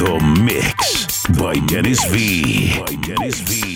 The Mix by Denis V. By Denis V.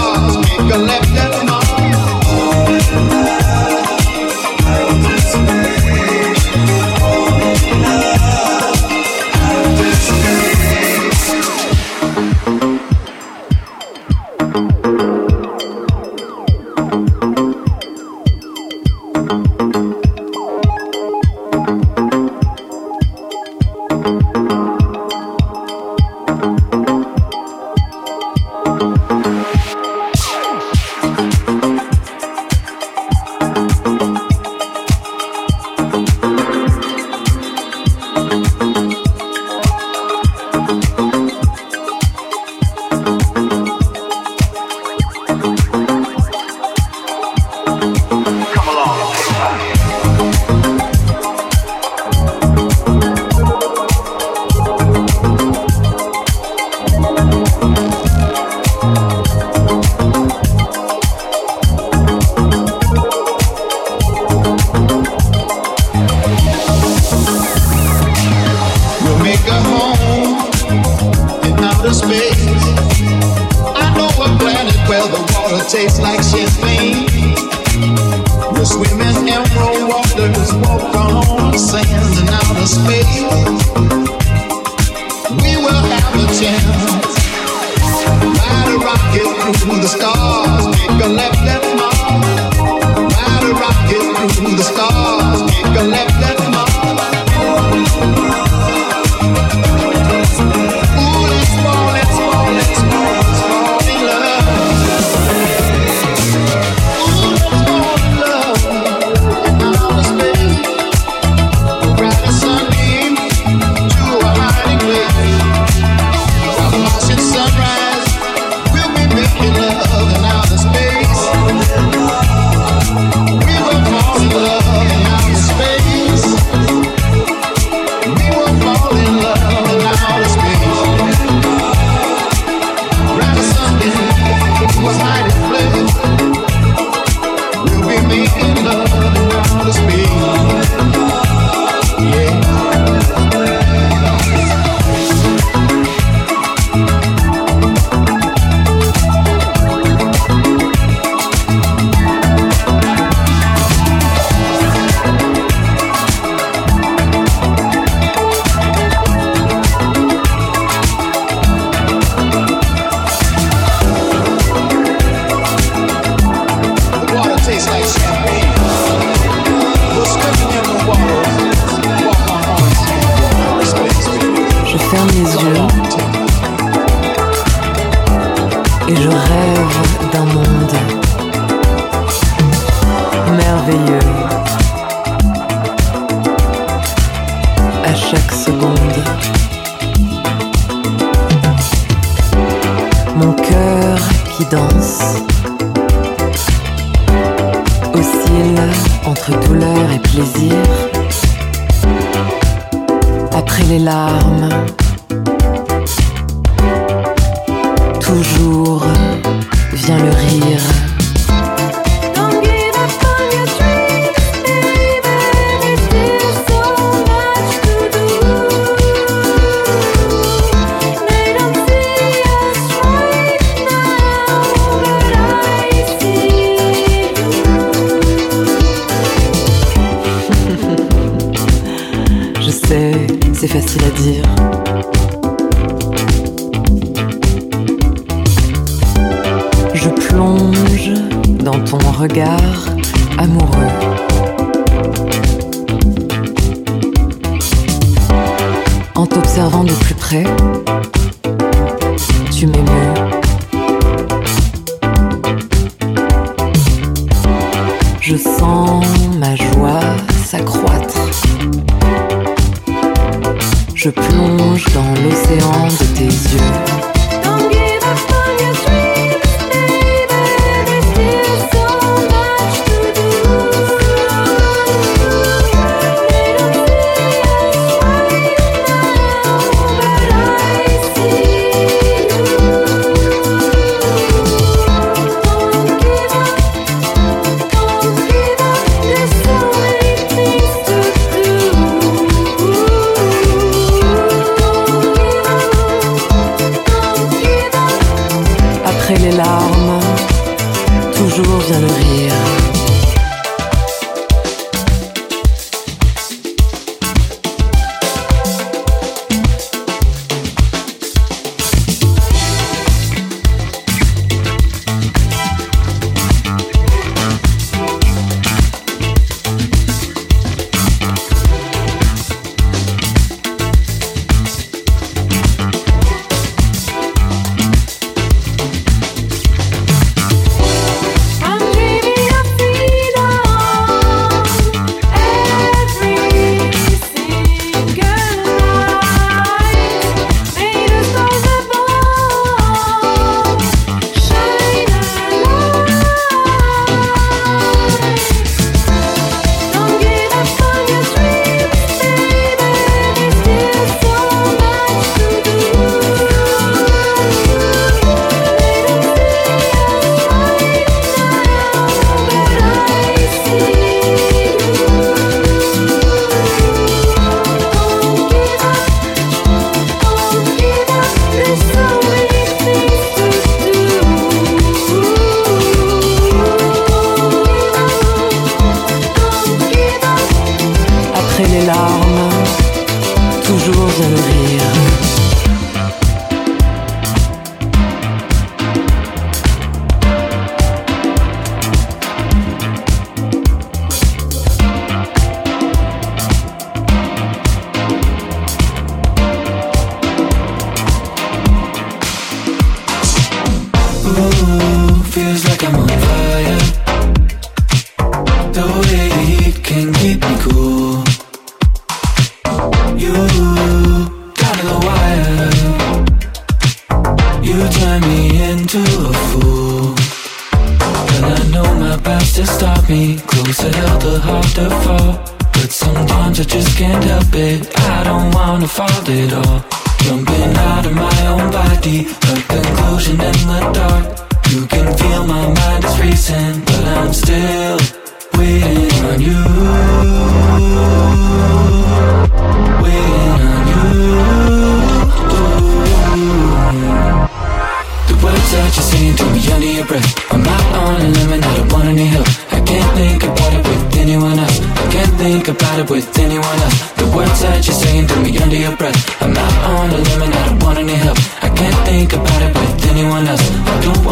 heart. Make a left and a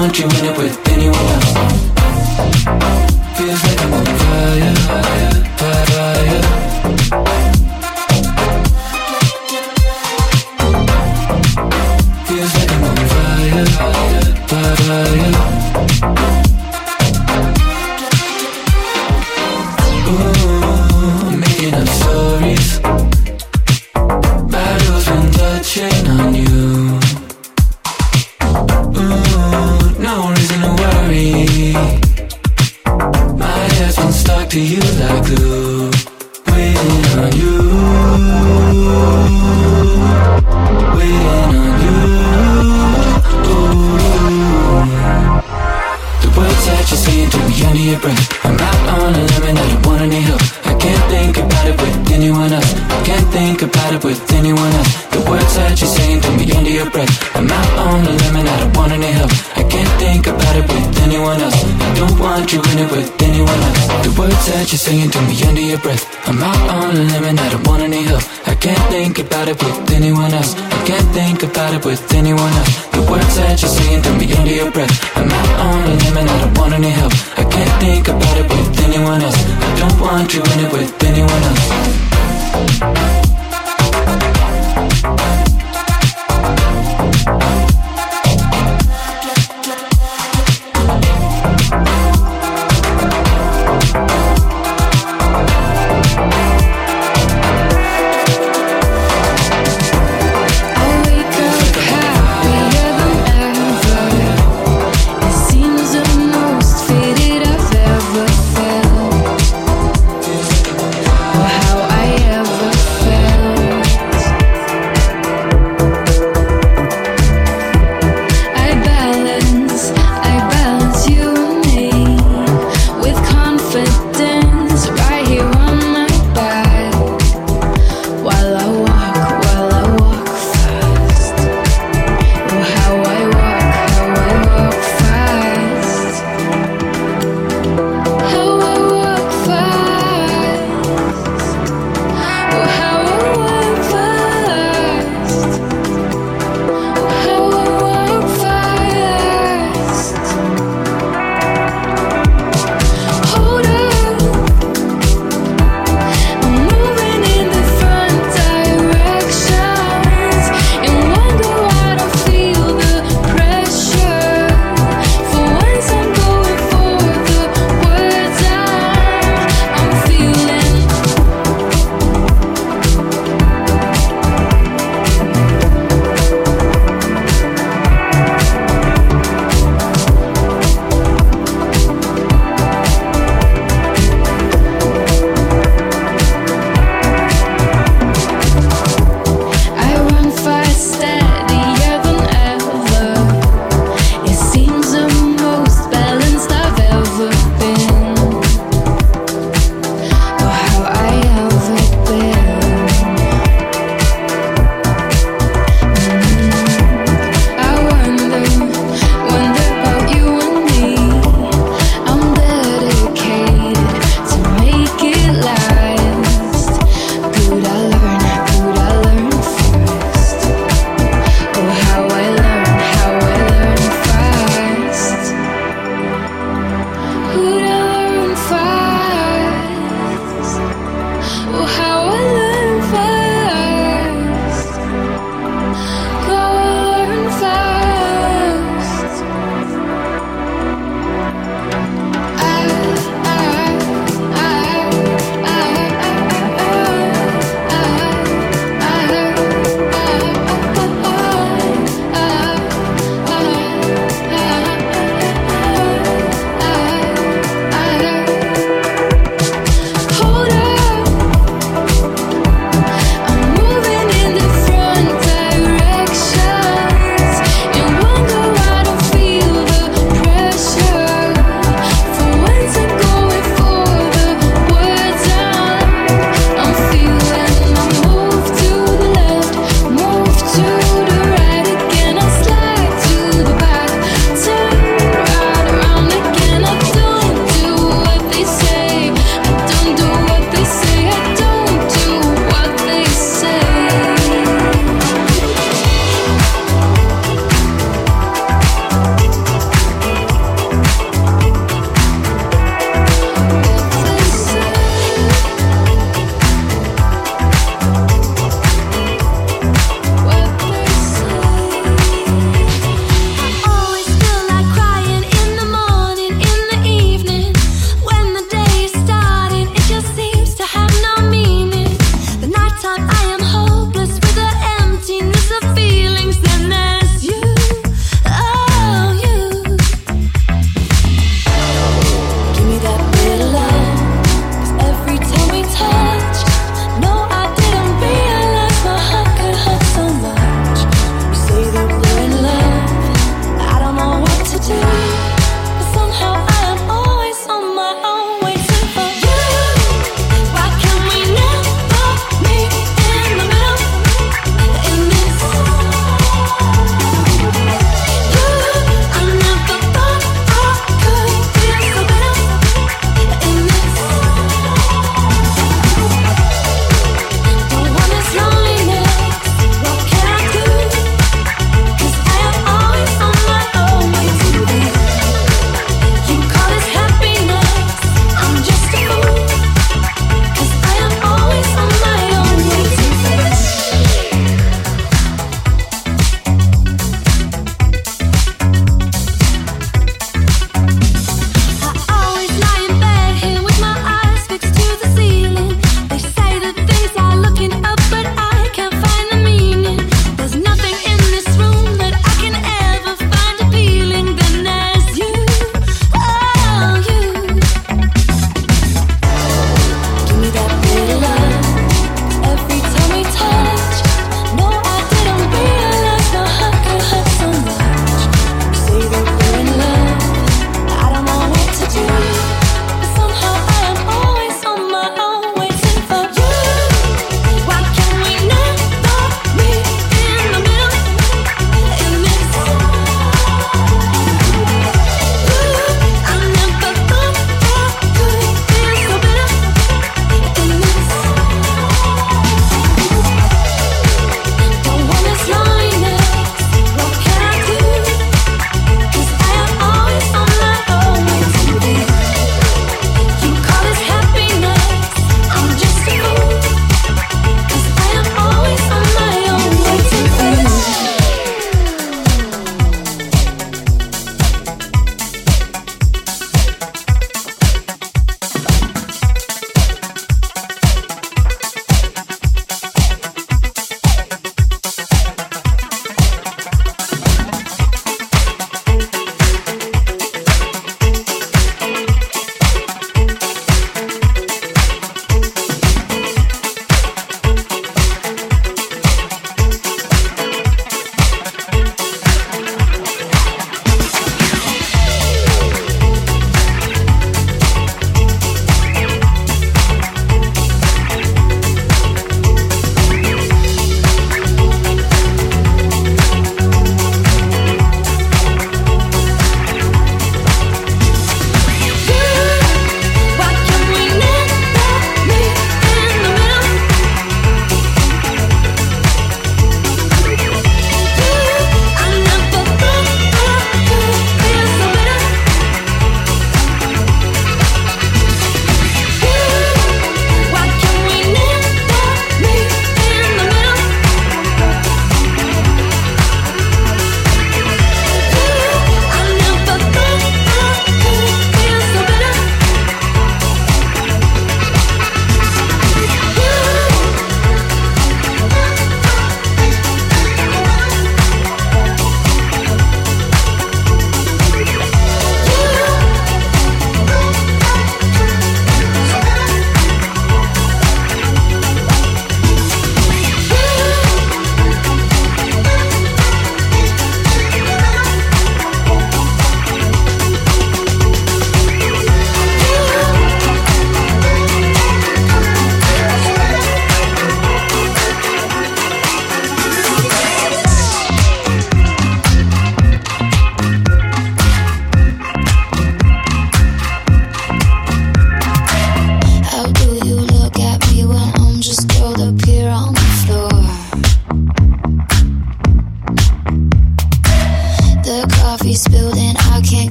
aren't you in it with anyone else?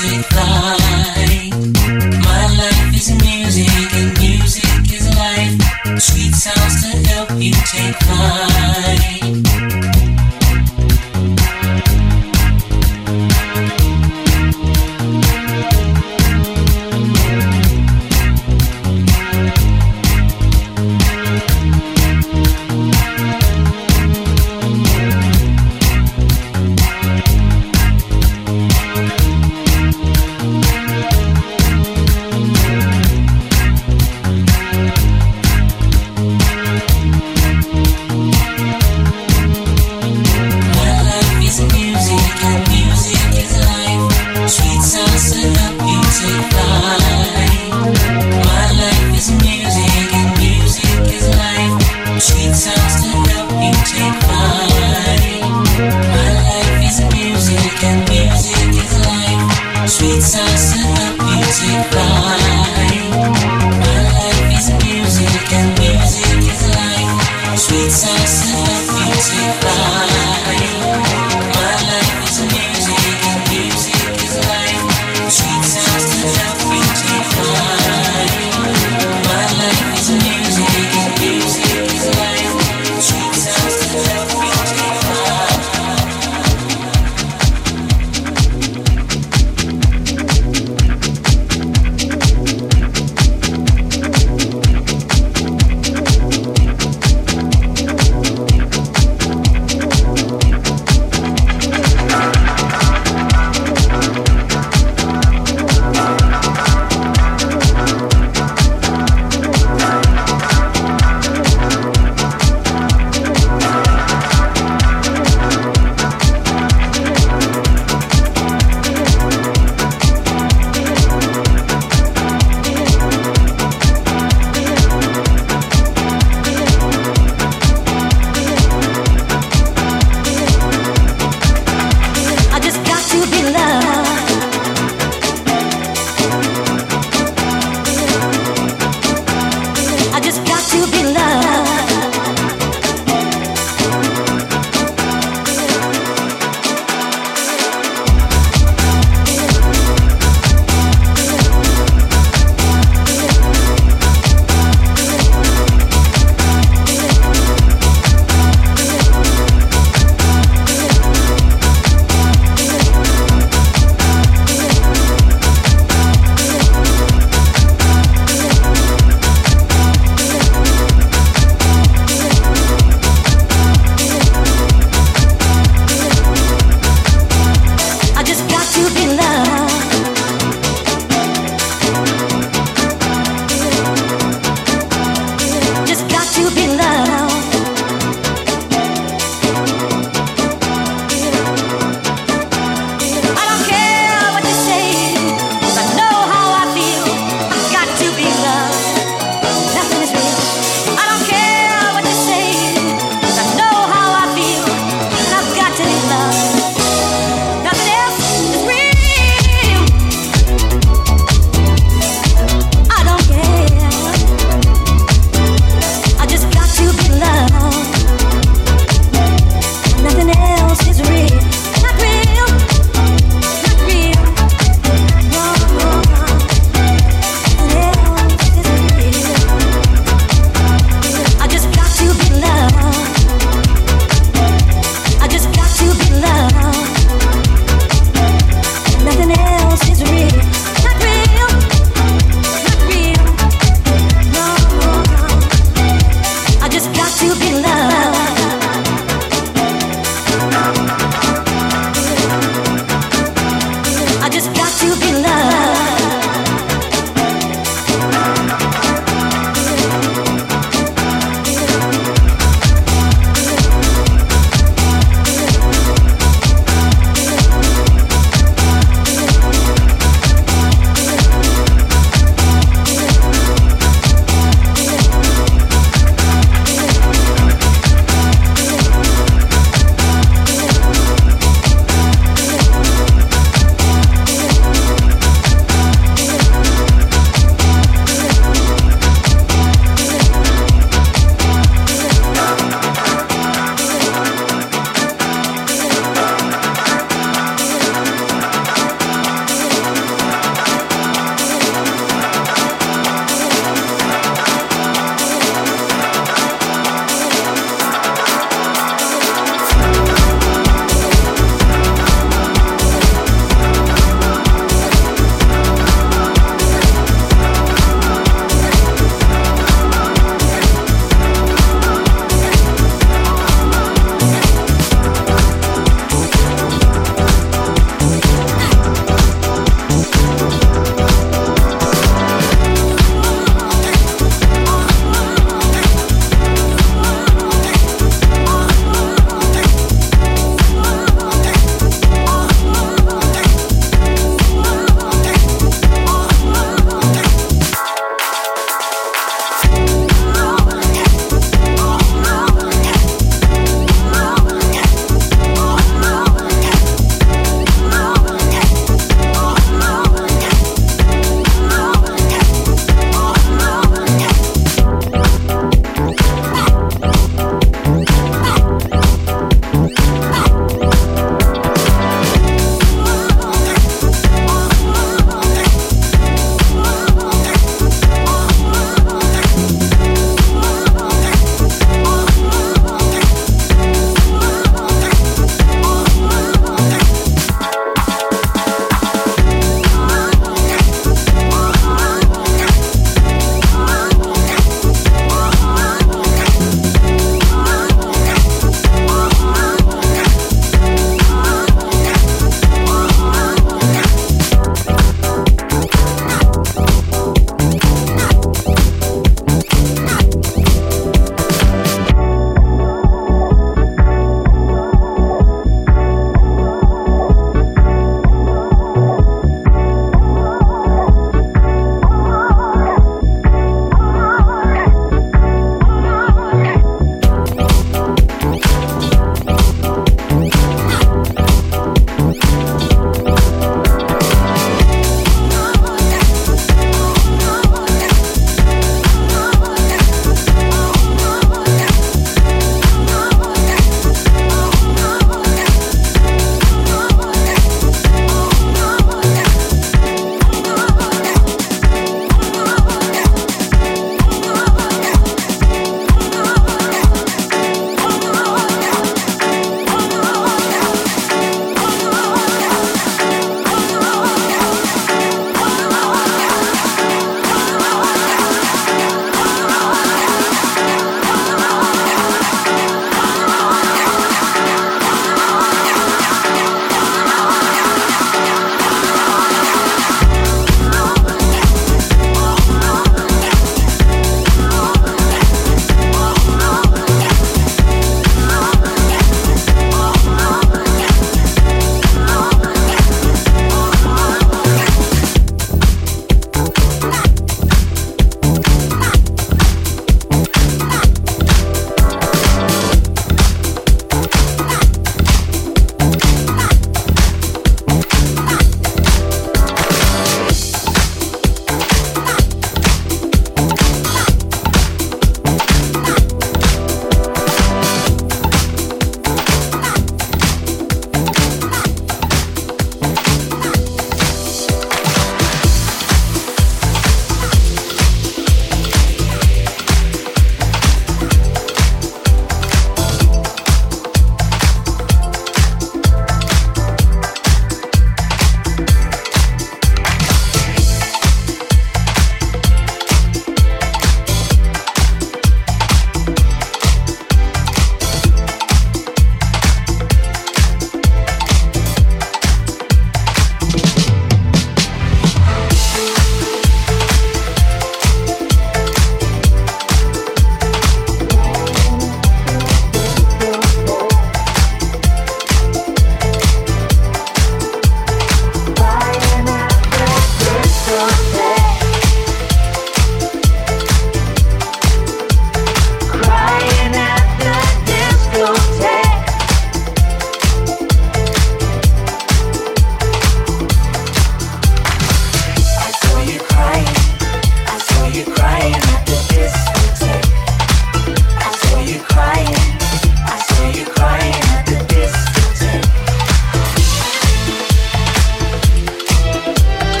ciudad.